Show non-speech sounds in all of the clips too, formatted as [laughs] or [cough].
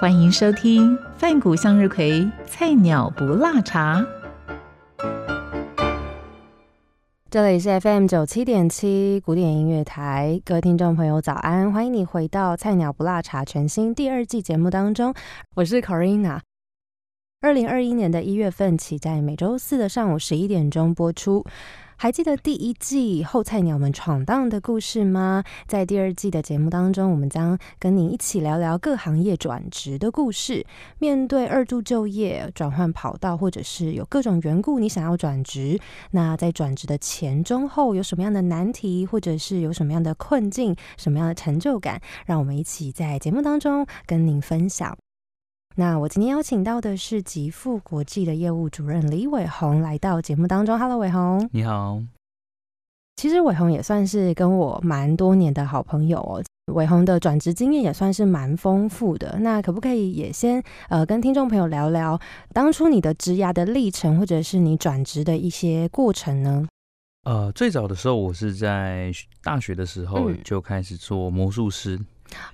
欢迎收听范谷向日葵菜鸟不辣茶。这里是 FM 九七点七古典音乐台，各位听众朋友早安，欢迎你回到菜鸟不辣茶全新第二季节目当中，我是 Corina。二零二一年的一月份起，在每周四的上午十一点钟播出。还记得第一季后菜鸟们闯荡的故事吗？在第二季的节目当中，我们将跟您一起聊聊各行业转职的故事。面对二度就业、转换跑道，或者是有各种缘故你想要转职，那在转职的前、中、后有什么样的难题，或者是有什么样的困境、什么样的成就感？让我们一起在节目当中跟您分享。那我今天邀请到的是极富国际的业务主任李伟宏来到节目当中。Hello，伟宏，你好。其实伟宏也算是跟我蛮多年的好朋友哦。伟宏的转职经验也算是蛮丰富的。那可不可以也先呃跟听众朋友聊聊当初你的职涯的历程，或者是你转职的一些过程呢？呃，最早的时候我是在大学的时候就开始做魔术师。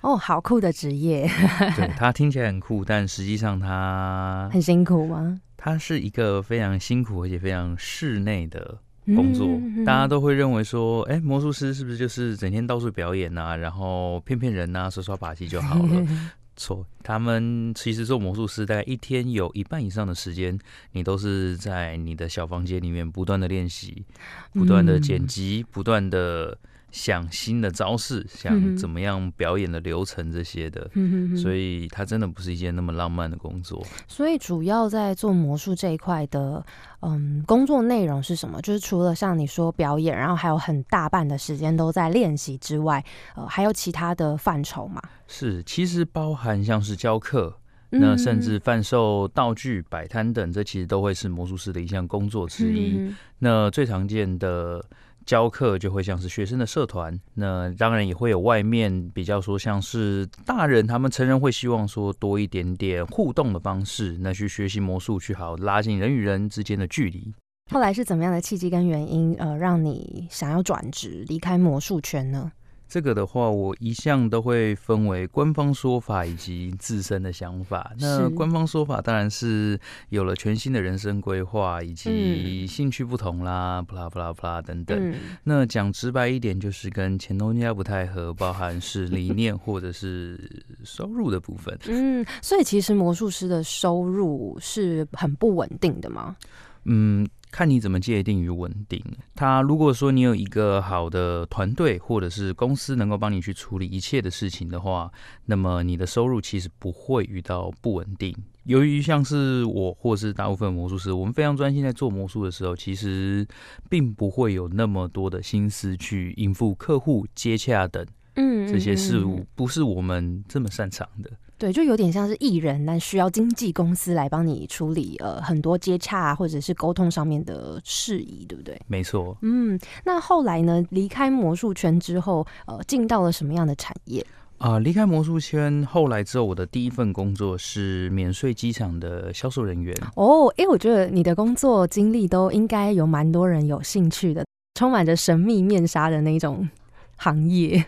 哦，好酷的职业！[laughs] 对他听起来很酷，但实际上他 [laughs] 很辛苦吗？他是一个非常辛苦而且非常室内的工作。大家都会认为说，哎，魔术师是不是就是整天到处表演啊，然后骗骗人啊，耍耍把戏就好了？[laughs] 错，他们其实做魔术师，大概一天有一半以上的时间，你都是在你的小房间里面不断的练习，不断的剪辑，不断的。想新的招式，想怎么样表演的流程这些的，所以它真的不是一件那么浪漫的工作。所以主要在做魔术这一块的，嗯，工作内容是什么？就是除了像你说表演，然后还有很大半的时间都在练习之外，呃，还有其他的范畴吗？是，其实包含像是教课，那甚至贩售道具、摆摊等，这其实都会是魔术师的一项工作之一。那最常见的。教课就会像是学生的社团，那当然也会有外面比较说像是大人，他们成人会希望说多一点点互动的方式，那去学习魔术，去好拉近人与人之间的距离。后来是怎么样的契机跟原因，呃，让你想要转职离开魔术圈呢？这个的话，我一向都会分为官方说法以及自身的想法。那官方说法当然是有了全新的人生规划，以及兴趣不同啦，不啦不啦不啦等等。那讲直白一点，就是跟前东家不太合，包含是理念或者是收入的部分。嗯，所以其实魔术师的收入是很不稳定的吗？嗯。看你怎么界定于稳定。他如果说你有一个好的团队或者是公司能够帮你去处理一切的事情的话，那么你的收入其实不会遇到不稳定。由于像是我或是大部分魔术师，我们非常专心在做魔术的时候，其实并不会有那么多的心思去应付客户接洽等，嗯，这些事物不是我们这么擅长的。对，就有点像是艺人，但需要经纪公司来帮你处理呃很多接洽或者是沟通上面的事宜，对不对？没错。嗯，那后来呢？离开魔术圈之后，呃，进到了什么样的产业？啊，离开魔术圈后来之后，我的第一份工作是免税机场的销售人员。哦，哎，我觉得你的工作经历都应该有蛮多人有兴趣的，充满着神秘面纱的那种。行业，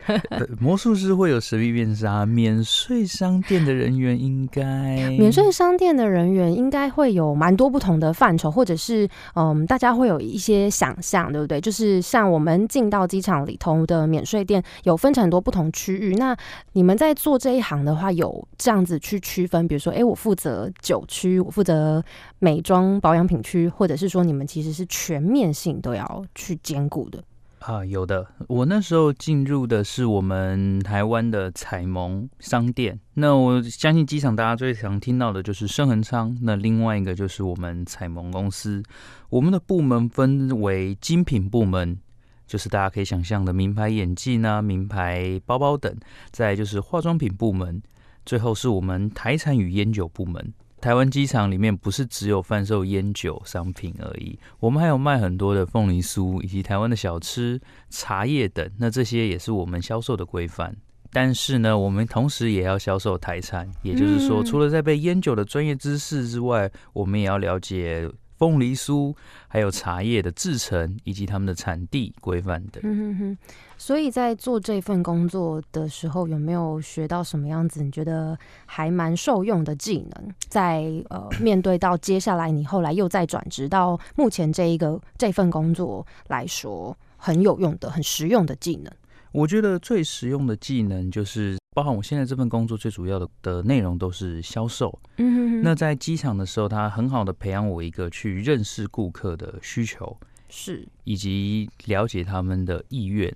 魔术师会有神秘面纱，免税商店的人员应该，[laughs] 免税商店的人员应该会有蛮多不同的范畴，或者是嗯，大家会有一些想象，对不对？就是像我们进到机场里头的免税店，有分成很多不同区域。那你们在做这一行的话，有这样子去区分，比如说，哎，我负责酒区，我负责美妆保养品区，或者是说，你们其实是全面性都要去兼顾的。啊，有的。我那时候进入的是我们台湾的彩萌商店。那我相信机场大家最常听到的就是深恒昌，那另外一个就是我们彩萌公司。我们的部门分为精品部门，就是大家可以想象的名牌眼镜啊、名牌包包等；再就是化妆品部门。最后是我们台产与烟酒部门。台湾机场里面不是只有贩售烟酒商品而已，我们还有卖很多的凤梨酥，以及台湾的小吃、茶叶等。那这些也是我们销售的规范。但是呢，我们同时也要销售台产，也就是说，除了在被烟酒的专业知识之外，我们也要了解。凤梨酥，还有茶叶的制成以及他们的产地规范等。嗯哼哼。所以在做这份工作的时候，有没有学到什么样子？你觉得还蛮受用的技能？在呃，面对到接下来你后来又再转职到目前这一个这份工作来说，很有用的、很实用的技能。我觉得最实用的技能就是。包含我现在这份工作最主要的的内容都是销售。嗯哼，那在机场的时候，他很好的培养我一个去认识顾客的需求，是以及了解他们的意愿。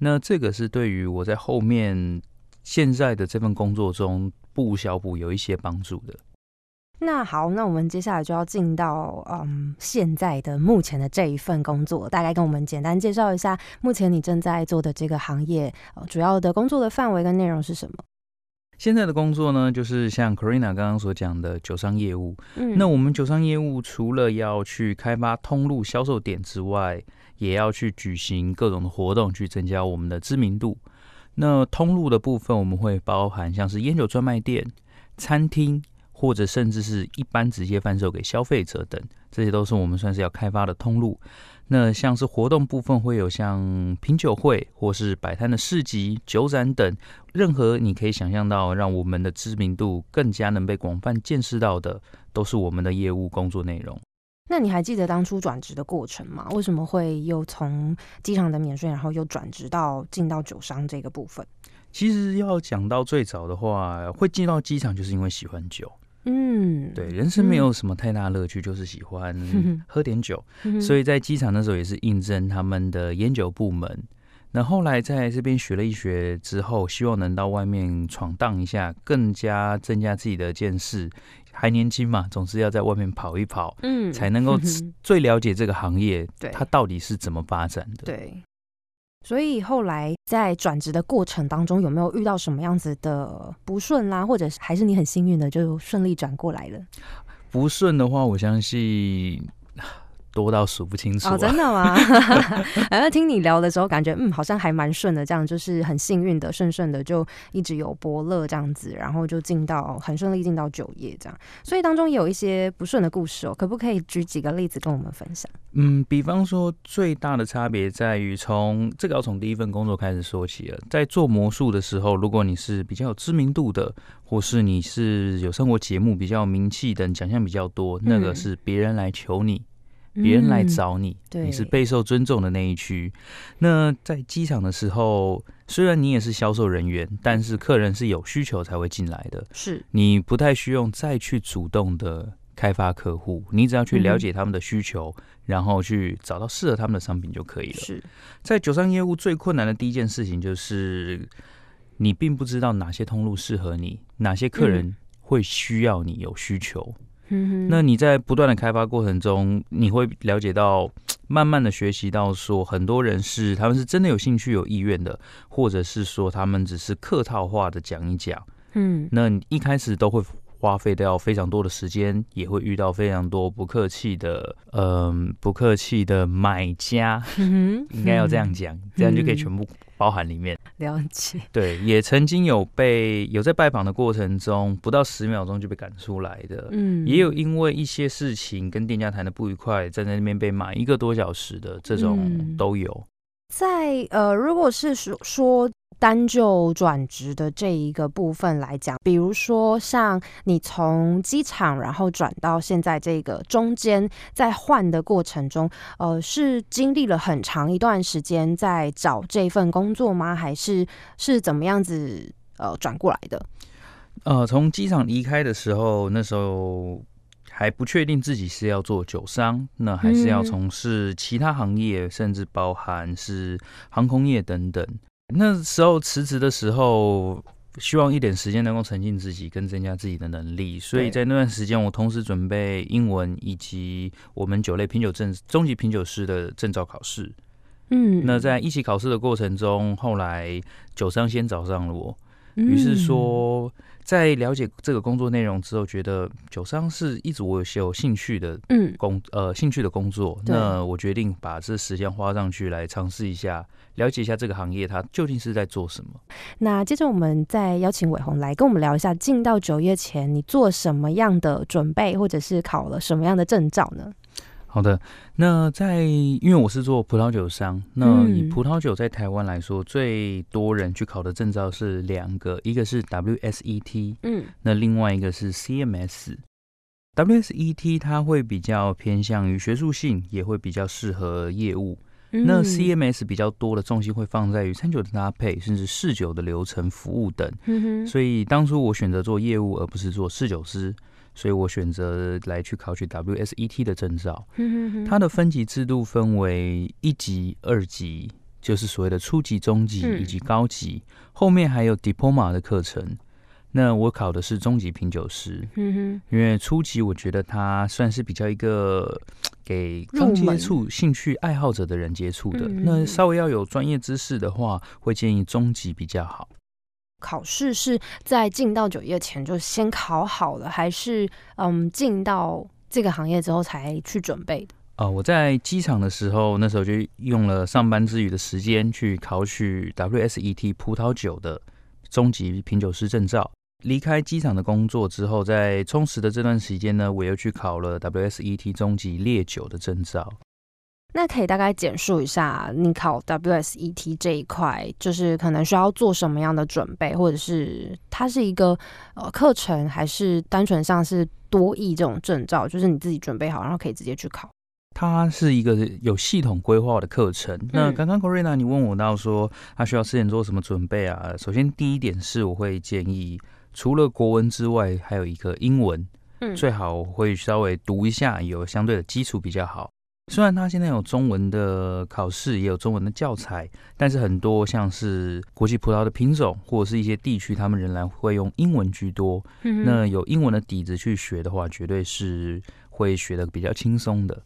那这个是对于我在后面现在的这份工作中不小补有一些帮助的。那好，那我们接下来就要进到嗯，现在的目前的这一份工作，大概跟我们简单介绍一下，目前你正在做的这个行业，呃，主要的工作的范围跟内容是什么？现在的工作呢，就是像 Corina 刚刚所讲的酒商业务。嗯，那我们酒商业务除了要去开发通路销售点之外，也要去举行各种的活动，去增加我们的知名度。那通路的部分，我们会包含像是烟酒专卖店、餐厅。或者甚至是一般直接贩售给消费者等，这些都是我们算是要开发的通路。那像是活动部分会有像品酒会，或是摆摊的市集、酒展等，任何你可以想象到让我们的知名度更加能被广泛见识到的，都是我们的业务工作内容。那你还记得当初转职的过程吗？为什么会又从机场的免税，然后又转职到进到酒商这个部分？其实要讲到最早的话，会进到机场就是因为喜欢酒。嗯，对，人生没有什么太大乐趣，就是喜欢 [laughs] 喝点酒。所以在机场那时候也是应征他们的烟酒部门。那后来在这边学了一学之后，希望能到外面闯荡一下，更加增加自己的见识。还年轻嘛，总是要在外面跑一跑，嗯，才能够 [laughs] 最了解这个行业，它到底是怎么发展的。对。所以后来在转职的过程当中，有没有遇到什么样子的不顺啦，或者还是你很幸运的就顺利转过来了？不顺的话，我相信。多到数不清楚哦，真的吗？反正听你聊的时候，感觉嗯，好像还蛮顺的，这样就是很幸运的，顺顺的就一直有伯乐这样子，然后就进到很顺利进到酒业这样。所以当中也有一些不顺的故事哦，可不可以举几个例子跟我们分享？嗯，比方说最大的差别在于从这个要从第一份工作开始说起了，在做魔术的时候，如果你是比较有知名度的，或是你是有生活节目比较名气等奖项比较多，那个是别人来求你。别人来找你，你是备受尊重的那一区。那在机场的时候，虽然你也是销售人员，但是客人是有需求才会进来的。是你不太需要再去主动的开发客户，你只要去了解他们的需求，然后去找到适合他们的商品就可以了。是在酒商业务最困难的第一件事情，就是你并不知道哪些通路适合你，哪些客人会需要你有需求。那你在不断的开发过程中，你会了解到，[tsk] 慢慢的学习到，说很多人是他们是真的有兴趣、有意愿的，或者是说他们只是客套话的讲一讲。嗯，那你一开始都会花费掉非常多的时间，也会遇到非常多不客气的，嗯，不客气的买家，应该要这样讲，这样就可以全部。包含里面了解，[laughs] 对，也曾经有被有在拜访的过程中，不到十秒钟就被赶出来的，嗯，也有因为一些事情跟店家谈的不愉快，站在那边被骂一个多小时的这种都有。在呃，如果是说说。单就转职的这一个部分来讲，比如说像你从机场然后转到现在这个中间在换的过程中，呃，是经历了很长一段时间在找这份工作吗？还是是怎么样子呃转过来的？呃，从机场离开的时候，那时候还不确定自己是要做酒商，那还是要从事其他行业，甚至包含是航空业等等。那时候辞职的时候，希望一点时间能够沉浸自己，跟增加自己的能力。所以在那段时间，我同时准备英文以及我们酒类品酒证、中级品酒师的证照考试。嗯，那在一起考试的过程中，后来酒商先找上了我。于是说，在了解这个工作内容之后，觉得酒商是一直我有些有兴趣的嗯，工呃兴趣的工作，那我决定把这时间花上去来尝试一下，了解一下这个行业它究竟是在做什么。那接着我们再邀请伟宏来跟我们聊一下，进到酒业前你做什么样的准备，或者是考了什么样的证照呢？好的，那在因为我是做葡萄酒商，那嗯以葡萄酒在台湾来说，最多人去考的证照是两个，一个是 WSET，嗯那另外一个是 CMS。WSET 它会比较偏向于学术性，也会比较适合业务。那嗯 CMS 比较多的重心会放在于餐酒的搭配，甚至试酒的流程服务等。所以当初我选择做业务，而不是做试酒师，所以我选择来去考取 WSET 的证照。嗯哼哼它的分级制度分为一级、二级，就是所谓的初级、中级嗯以及高级，后面还有 Diploma 的课程。那我考的是中级品酒师，嗯因为初级我觉得它算是比较一个给刚接触兴趣爱好者的人接触的。嗯那稍微要有专业知识的话，会建议中级比较好。考试是在进到酒业前就先考好了，还是嗯进到这个行业之后才去准备的？啊、我在机场的时候，那时候就用了上班之余的时间去考取 WSET 葡萄酒的中级品酒师证照。离开机场的工作之后，在充实的这段时间呢，我又去考了 WSET 中级烈酒的证照。那可以大概简述一下，你考 WSET 这一块，就是可能需要做什么样的准备，或者是它是一个呃课程，还是单纯像是多益这种证照，就是你自己准备好，然后可以直接去考。它是一个有系统规划的课程。那刚刚 Corina 你问我到说，他需要事前做什么准备啊？首先第一点是，我会建议除了国文之外，还有一个英文，嗯最好会稍微读一下，有相对的基础比较好。虽然它现在有中文的考试，也有中文的教材，但是很多像是国际葡萄的品种，或者是一些地区，他们仍然会用英文居多。嗯那有英文的底子去学的话，绝对是会学的比较轻松的。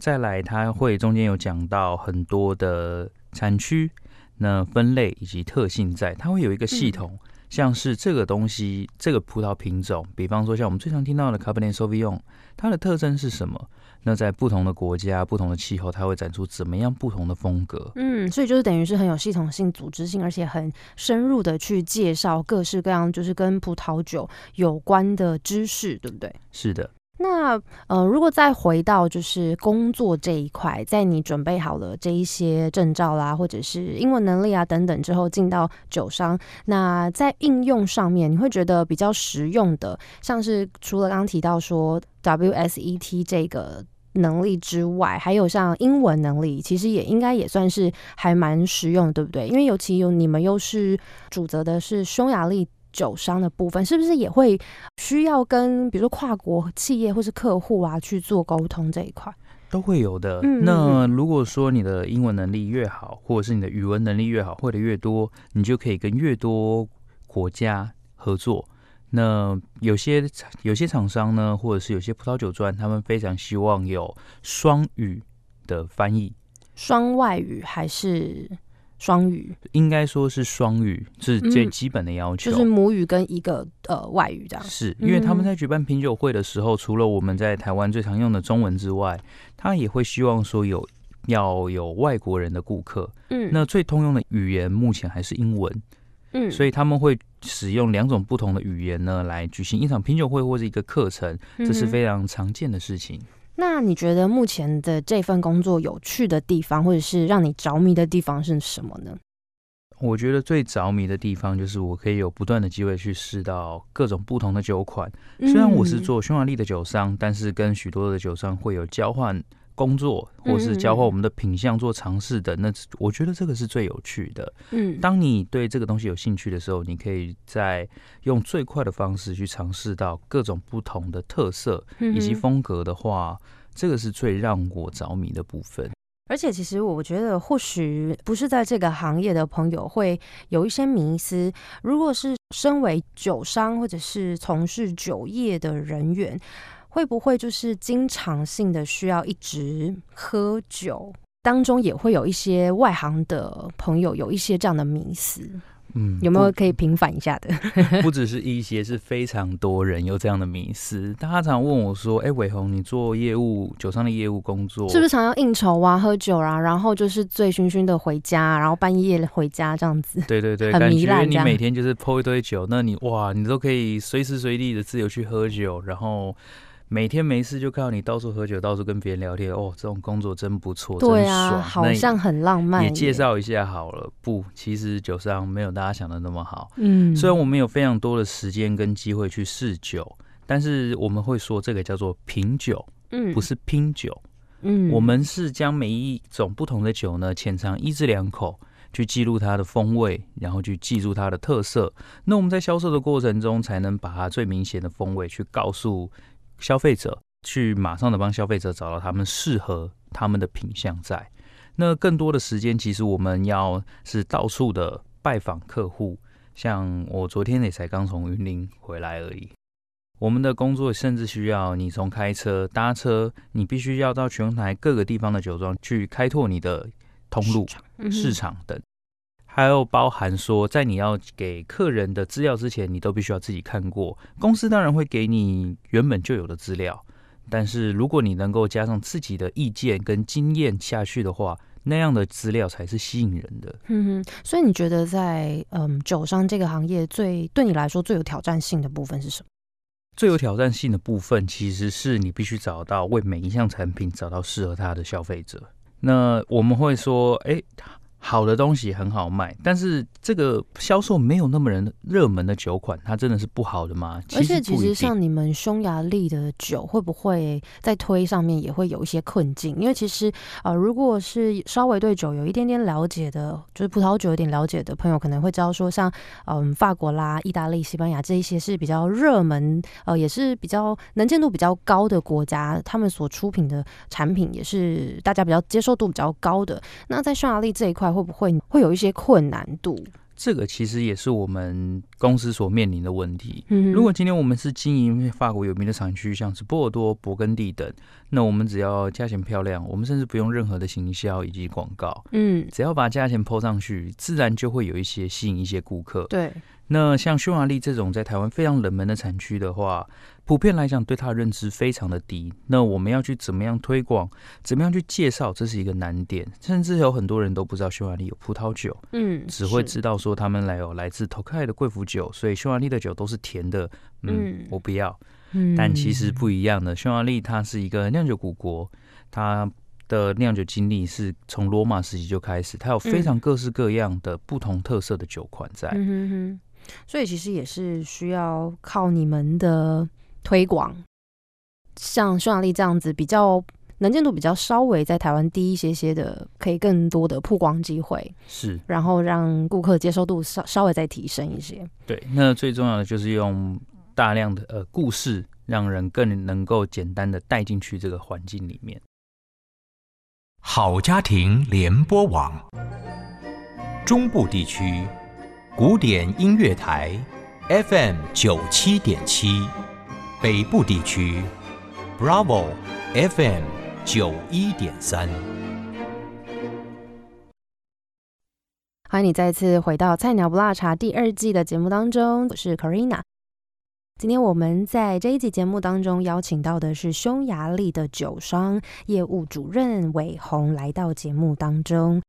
再来，它会中间有讲到很多的产区、那分类以及特性在，它会有一个系统，像是这个东西，这个葡萄品种，比方说像我们最常听到的 Cabernet Sauvignon，它的特征是什么？那在不同的国家、不同的气候，它会展出怎么样不同的风格？嗯，所以就是等于是很有系统性、组织性，而且很深入的去介绍各式各样就是跟葡萄酒有关的知识，对不对？是的，那呃，如果再回到就是工作这一块，在你准备好了这一些证照啦，或者是英文能力啊等等之后，进到酒商，那在应用上面，你会觉得比较实用的，像是除了刚刚提到说 WSET 这个。能力之外，还有像英文能力，其实也应该也算是还蛮实用，对不对？因为尤其有你们又是主责的是匈牙利酒商的部分，是不是也会需要跟比如说跨国企业或是客户啊去做沟通这一块？都会有的。嗯那如果说你的英文能力越好，或者是你的语文能力越好，会的越多，你就可以跟越多国家合作。那有些有些厂商呢，或者是有些葡萄酒专，他们非常希望有双语的翻译，双外语还是双语？应该说是双语是最嗯基本的要求。就是母语跟一个呃外语这样。是因为他们嗯在举办品酒会的时候，除了我们在台湾最常用的中文之外，他也会希望说有要有外国人的顾客。嗯那最通用的语言目前还是英文，嗯所以他们会使用两种不同的语言呢来举行一场品酒会或者一个课程，这是非常常见的事情。那你觉得目前的这份工作有趣的地方，或者是让你着迷的地方是什么呢？我觉得最着迷的地方就是我可以有不断的机会去试到各种不同的酒款。虽然我是嗯做匈牙利的酒商，但是跟许多的酒商会有交换工作，或是交换我们的品相做尝试的。那我觉得这个是最有趣的。嗯当你对这个东西有兴趣的时候，你可以在用最快的方式去尝试到各种不同的特色以及风格的话，这个是最让我着迷的部分。而且，其实我觉得，或许不是在这个行业的朋友会有一些迷思。如果是身为酒商或者是从事酒业的人员，会不会就是经常性的需要一直喝酒？当中也会有一些外行的朋友有一些这样的迷思。嗯，有没有可以平反一下的？[laughs] 不只是一些，是非常多人有这样的迷思。大家常问我说：“哎，伟宏，你做业务酒商的业务工作，是不是常要应酬啊、喝酒啊，然后就是醉醺醺的回家，然后半夜回家这样子？”对对对，很糜烂。你每天就是泼一堆酒，那你哇，你都可以随时随地的自由去喝酒，然后。每天没事就看到你到处喝酒，到处跟别人聊天，哦，这种工作真不错，对啊，好像很浪漫。也介绍一下好了，不，其实酒商没有大家想的那么好。嗯，虽然我们有非常多的时间跟机会去试酒，但是我们会说这个叫做品酒，嗯，不是拼酒。嗯，我们是将每一种不同的酒呢，浅尝一至两口，去记录它的风味，然后去记住它的特色。那我们在销售的过程中，才能把它最明显的风味去告诉。消费者去马上的帮消费者找到他们适合他们的品相，在那更多的时间，其实我们要是到处的拜访客户。像我昨天也才刚从云林回来而已。我们的工作甚至需要你从开车、搭车，你必须要到全台各个地方的酒庄去开拓你的通路、市场等。还有包含说，在你要给客人的资料之前，你都必须要自己看过。公司当然会给你原本就有的资料，但是如果你能够加上自己的意见跟经验下去的话，那样的资料才是吸引人的。嗯哼，所以你觉得在嗯酒商这个行业最对你来说最有挑战性的部分是什么？最有挑战性的部分其实是你必须找到为每一项产品找到适合他的消费者。那我们会说，哎。好的东西很好卖，但是这个销售没有那么人热门的酒款，它真的是不好的吗？而且其实像你们匈牙利的酒，会不会在推上面也会有一些困境？因为其实呃，如果是稍微对酒有一点点了解的，就是葡萄酒有点了解的朋友，可能会知道说，像嗯法国啦、意大利、西班牙这一些是比较热门，呃，也是比较能见度比较高的国家，他们所出品的产品也是大家比较接受度比较高的。那在匈牙利这一块。会不会会有一些困难度？这个其实也是我们公司所面临的问题。嗯，如果今天我们是经营法国有名的产区，像是波尔多、勃艮第等，那我们只要价钱漂亮，我们甚至不用任何的行销以及广告。嗯，只要把价钱抛上去，自然就会有一些吸引一些顾客。对。那像匈牙利这种在台湾非常冷门的产区的话，普遍来讲对它的认知非常的低。那我们要去怎么样推广，怎么样去介绍，这是一个难点。甚至有很多人都不知道匈牙利有葡萄酒，嗯，只会知道说他们来有来自托克的贵腐酒，所以匈牙利的酒都是甜的。嗯，我不要。嗯，但其实不一样的，匈牙利它是一个酿酒古国，它的酿酒经历是从罗马时期就开始，它有非常各式各样的不同特色的酒款在。所以其实也是需要靠你们的推广，像匈牙利这样子比较能见度比较稍微在台湾低一些些的，可以更多的曝光机会是，然后让顾客接受度稍稍微再提升一些。对，那最重要的就是用大量的呃故事，让人更能够简单的带进去这个环境里面。好家庭联播网，中部地区。古典音乐台，FM 九七点七，北部地区，Bravo FM 九一点三。欢迎你再次回到《菜鸟不辣茶》第二季的节目当中，我是 Karina。今天我们在这一集节目当中邀请到的是匈牙利的酒商业务主任韦红来到节目当中。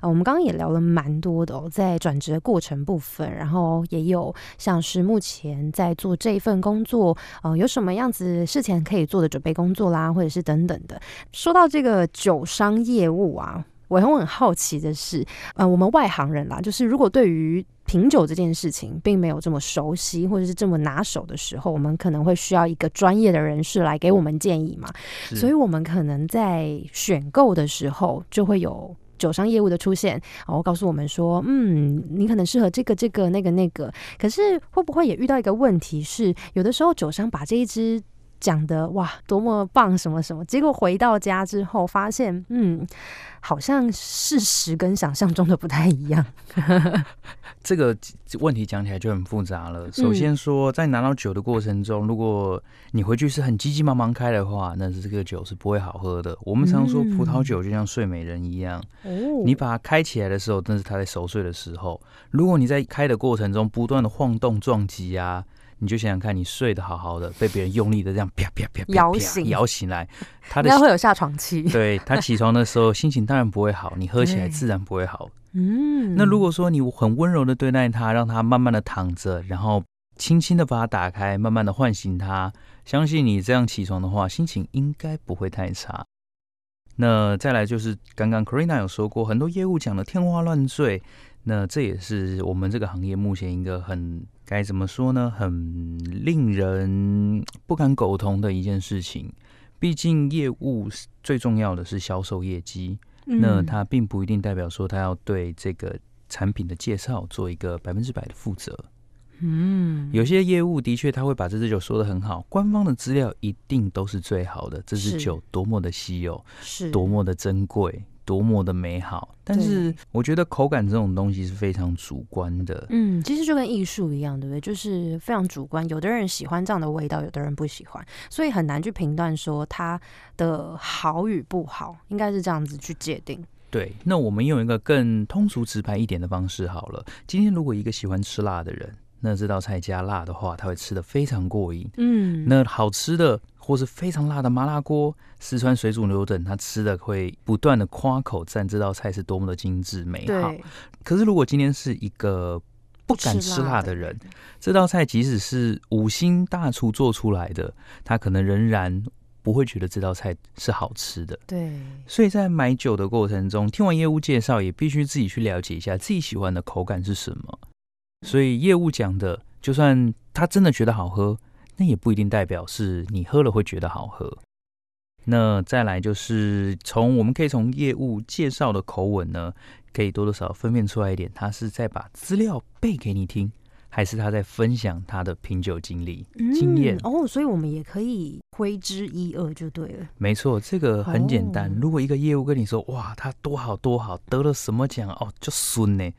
啊，我们刚刚也聊了蛮多的哦，在转职的过程部分，然后也有像是目前在做这一份工作，呃，有什么样子事前可以做的准备工作啦，或者是等等的。说到这个酒商业务啊，我很很好奇的是，呃，我们外行人啦，就是如果对于品酒这件事情并没有这么熟悉或者是这么拿手的时候，我们可能会需要一个专业的人士来给我们建议嘛，所以我们可能在选购的时候就会有。酒商业务的出现，然后告诉我们说，嗯，你可能适合这个、这个、那个、那个。可是会不会也遇到一个问题是，有的时候酒商把这一支讲的哇多么棒什么什么，结果回到家之后发现，嗯，好像事实跟想象中的不太一样。[laughs] 这个问题讲起来就很复杂了。首先说，在拿到酒的过程中，如果你回去是很急急忙忙开的话，那是这个酒是不会好喝的。我们常说葡萄酒就像睡美人一样，你把它开起来的时候，那是它在熟睡的时候。如果你在开的过程中不断的晃动撞击啊，你就想想看，你睡得好好的，被别人用力的这样啪啪啪摇醒摇醒来，他应该会有下床气。对他起床的时候心情当然不会好，你喝起来自然不会好。嗯，那如果说你很温柔的对待他，让他慢慢的躺着，然后轻轻的把它打开，慢慢的唤醒他，相信你这样起床的话，心情应该不会太差。那再来就是刚刚 Corina 有说过，很多业务讲的天花乱坠，那这也是我们这个行业目前一个很该怎么说呢，很令人不敢苟同的一件事情。毕竟业务最重要的是销售业绩。那它并不一定代表说他要对这个产品的介绍做一个百分之百的负责。嗯，有些业务的确他会把这支酒说的很好，官方的资料一定都是最好的，这支酒多么的稀有，是多么的珍贵。多么的美好，但是我觉得口感这种东西是非常主观的。嗯，其实就跟艺术一样，对不对？就是非常主观。有的人喜欢这样的味道，有的人不喜欢，所以很难去评断说它的好与不好，应该是这样子去界定。对，那我们用一个更通俗直白一点的方式好了。今天如果一个喜欢吃辣的人，那这道菜加辣的话，他会吃的非常过瘾。嗯，那好吃的。或是非常辣的麻辣锅、四川水煮牛等，他吃的会不断的夸口赞这道菜是多么的精致美好。可是如果今天是一个不敢吃辣的人，这道菜即使是五星大厨做出来的，他可能仍然不会觉得这道菜是好吃的。对，所以在买酒的过程中，听完业务介绍，也必须自己去了解一下自己喜欢的口感是什么。所以业务讲的，就算他真的觉得好喝。那也不一定代表是你喝了会觉得好喝。那再来就是从我们可以从业务介绍的口吻呢，可以多多少少分辨出来一点，他是在把资料背给你听，还是他在分享他的品酒经历经验哦。所以我们也可以挥之一二就对了。没错，这个很简单。如果一个业务跟你说哇，他多好多好，得了什么奖哦，就孙呢，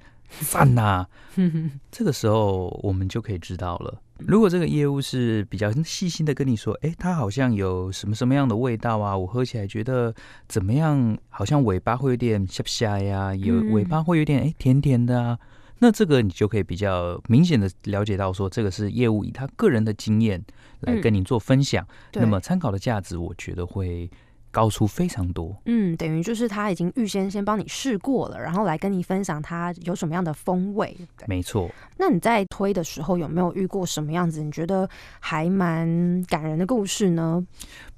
赞呐，[laughs] 这个时候我们就可以知道了。如果这个业务是比较细心的跟你说，哎，它好像有什么什么样的味道啊？我喝起来觉得怎么样？好像尾巴会有点下下呀，有尾巴会有点哎甜甜的啊。那这个你就可以比较明显的了解到，说这个是业务以他个人的经验来跟你做分享。那么参考的价值，我觉得会。高出非常多，嗯，等于就是他已经预先先帮你试过了，然后来跟你分享他有什么样的风味。没错。那你在推的时候有没有遇过什么样子？你觉得还蛮感人的故事呢？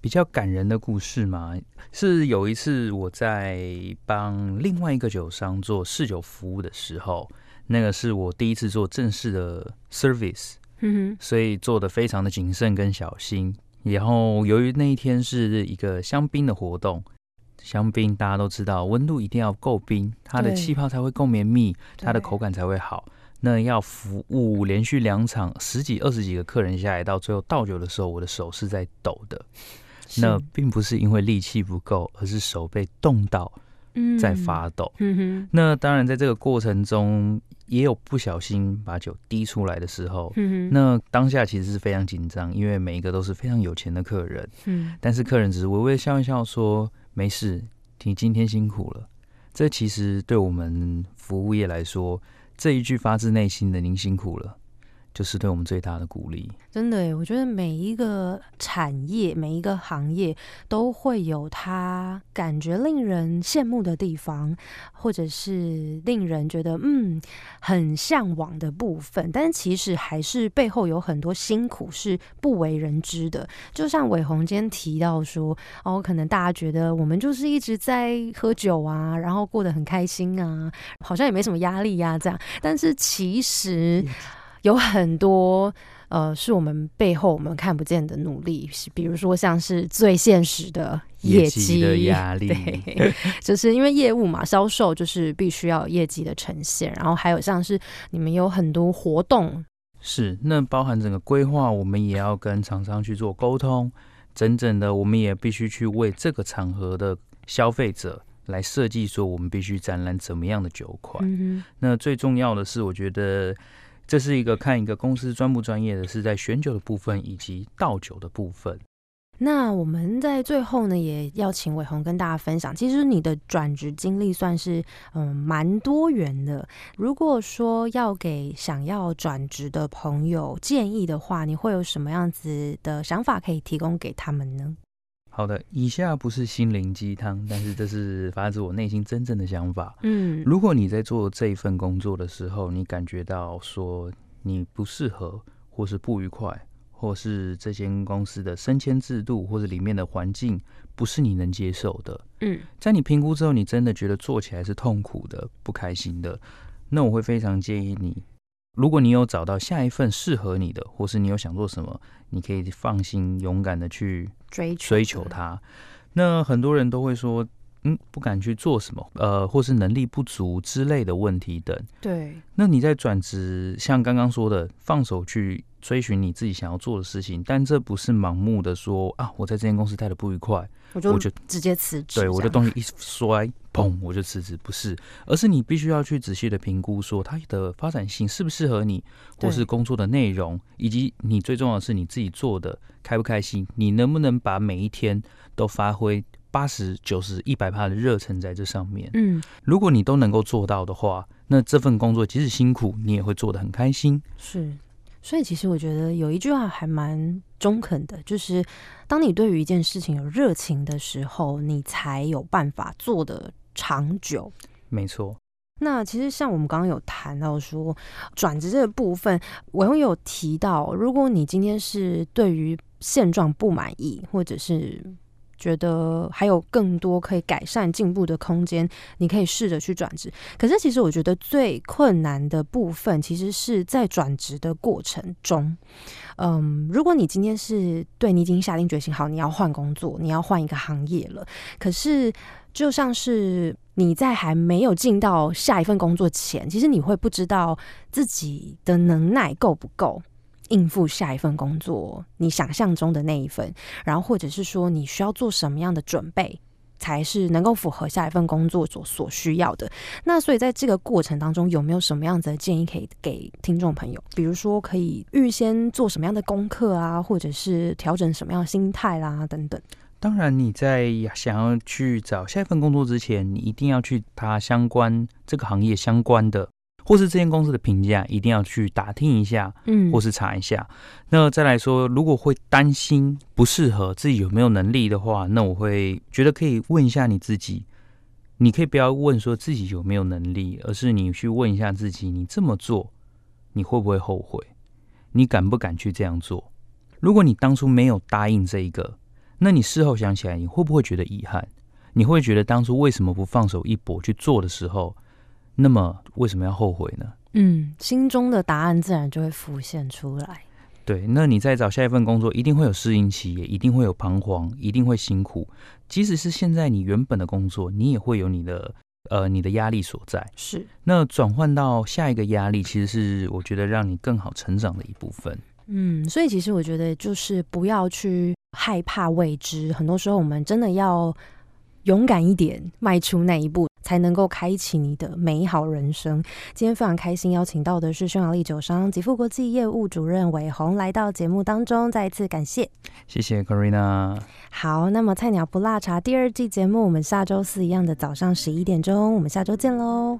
比较感人的故事嘛，是有一次我在帮另外一个酒商做试酒服务的时候，那个是我第一次做正式的 service，嗯哼，所以做的非常的谨慎跟小心。然后，由于那一天是一个香槟的活动，香槟大家都知道，温度一定要够冰，它的气泡才会够绵密，它的口感才会好。那要服务连续两场十几、二十几个客人下来，到最后倒酒的时候，我的手是在抖的。那并不是因为力气不够，而是手被冻到。在发抖。嗯哼，那当然，在这个过程中也有不小心把酒滴出来的时候。那当下其实是非常紧张，因为每一个都是非常有钱的客人。嗯，但是客人只是微微笑一笑，说：“没事，你今天辛苦了。”这其实对我们服务业来说，这一句发自内心的“您辛苦了”。就是对我们最大的鼓励。真的，我觉得每一个产业、每一个行业都会有它感觉令人羡慕的地方，或者是令人觉得嗯很向往的部分。但是其实还是背后有很多辛苦是不为人知的。就像伟鸿今天提到说，哦，可能大家觉得我们就是一直在喝酒啊，然后过得很开心啊，好像也没什么压力呀，这样。但是其实。有很多呃，是我们背后我们看不见的努力，比如说像是最现实的业绩的压力，[laughs] 对，就是因为业务嘛，销售就是必须要有业绩的呈现，然后还有像是你们有很多活动。是，那包含整个规划，我们也要跟厂商去做沟通。整整的，我们也必须去为这个场合的消费者来设计，说我们必须展览怎么样的酒款。嗯那最重要的是，我觉得这是一个看一个公司专不专业的，是在选酒的部分以及倒酒的部分。那我们在最后呢，也要请伟宏跟大家分享，其实你的转职经历算是嗯蛮多元的。如果说要给想要转职的朋友建议的话，你会有什么样子的想法可以提供给他们呢？好的，以下不是心灵鸡汤，但是这是 [laughs] 发自我内心真正的想法。嗯，如果你在做这一份工作的时候，你感觉到说你不适合，或是不愉快，或是这间公司的升迁制度，或者里面的环境不是你能接受的，嗯，在你评估之后，你真的觉得做起来是痛苦的、不开心的，那我会非常建议你，如果你有找到下一份适合你的，或是你有想做什么，你可以放心、勇敢的去追求追求它。那很多人都会说，嗯，不敢去做什么，呃，或是能力不足之类的问题等。对，那你在转职，像刚刚说的，放手去追寻你自己想要做的事情，但这不是盲目的说啊，我在这间公司待的不愉快，我就我就直接辞职对，我的东西一摔，砰，我就辞职，不是，而是你必须要去仔细的评估，说它的发展性适不适合你，或是工作的内容，以及你最重要的是你自己做的开不开心，你能不能把每一天都发挥八十九十一百帕的热忱在这上面。嗯，如果你都能够做到的话，那这份工作即使辛苦，你也会做得很开心。是。所以其实我觉得有一句话还蛮中肯的，就是当你对于一件事情有热情的时候，你才有办法做得长久。没错，那其实像我们刚刚有谈到说转职这个部分，我也有提到，如果你今天是对于现状不满意，或者是觉得还有更多可以改善进步的空间，你可以试着去转职。可是其实我觉得最困难的部分，其实是在转职的过程中。嗯，如果你今天是对你已经下定决心，好，你要换工作，你要换一个行业了，可是就像是你在还没有进到下一份工作前，其实你会不知道自己的能耐够不够应付下一份工作，你想象中的那一份，然后或者是说你需要做什么样的准备。才是能够符合下一份工作所所需要的。那所以在这个过程当中，有没有什么样子的建议可以给听众朋友？比如说，可以预先做什么样的功课啊，或者是调整什么样的心态啦，等等。当然，你在想要去找下一份工作之前，你一定要去他相关这个行业相关的，或是这间公司的评价，一定要去打听一下，嗯或是查一下。那再来说，如果会担心不适合自己有没有能力的话，那我会觉得可以问一下你自己。你可以不要问说自己有没有能力，而是你去问一下自己，你这么做你会不会后悔？你敢不敢去这样做？如果你当初没有答应这一个，那你事后想起来，你会不会觉得遗憾？你会觉得当初为什么不放手一搏去做的时候，那么为什么要后悔呢？嗯，心中的答案自然就会浮现出来。对，那你在找下一份工作，一定会有适应期，也一定会有彷徨，一定会辛苦。即使是现在你原本的工作，你也会有你的呃你的压力所在。是，那转换到下一个压力，其实是我觉得让你更好成长的一部分。嗯，所以其实我觉得就是不要去害怕未知，很多时候我们真的要勇敢一点，迈出那一步，才能够开启你的美好人生。今天非常开心，邀请到的是匈牙利酒商吉富国际业务主任韦红来到节目当中，再一次感谢。谢谢 Carina。好，那么菜鸟不辣茶第二季节目，我们下周四一样的早上十一点钟，我们下周见喽。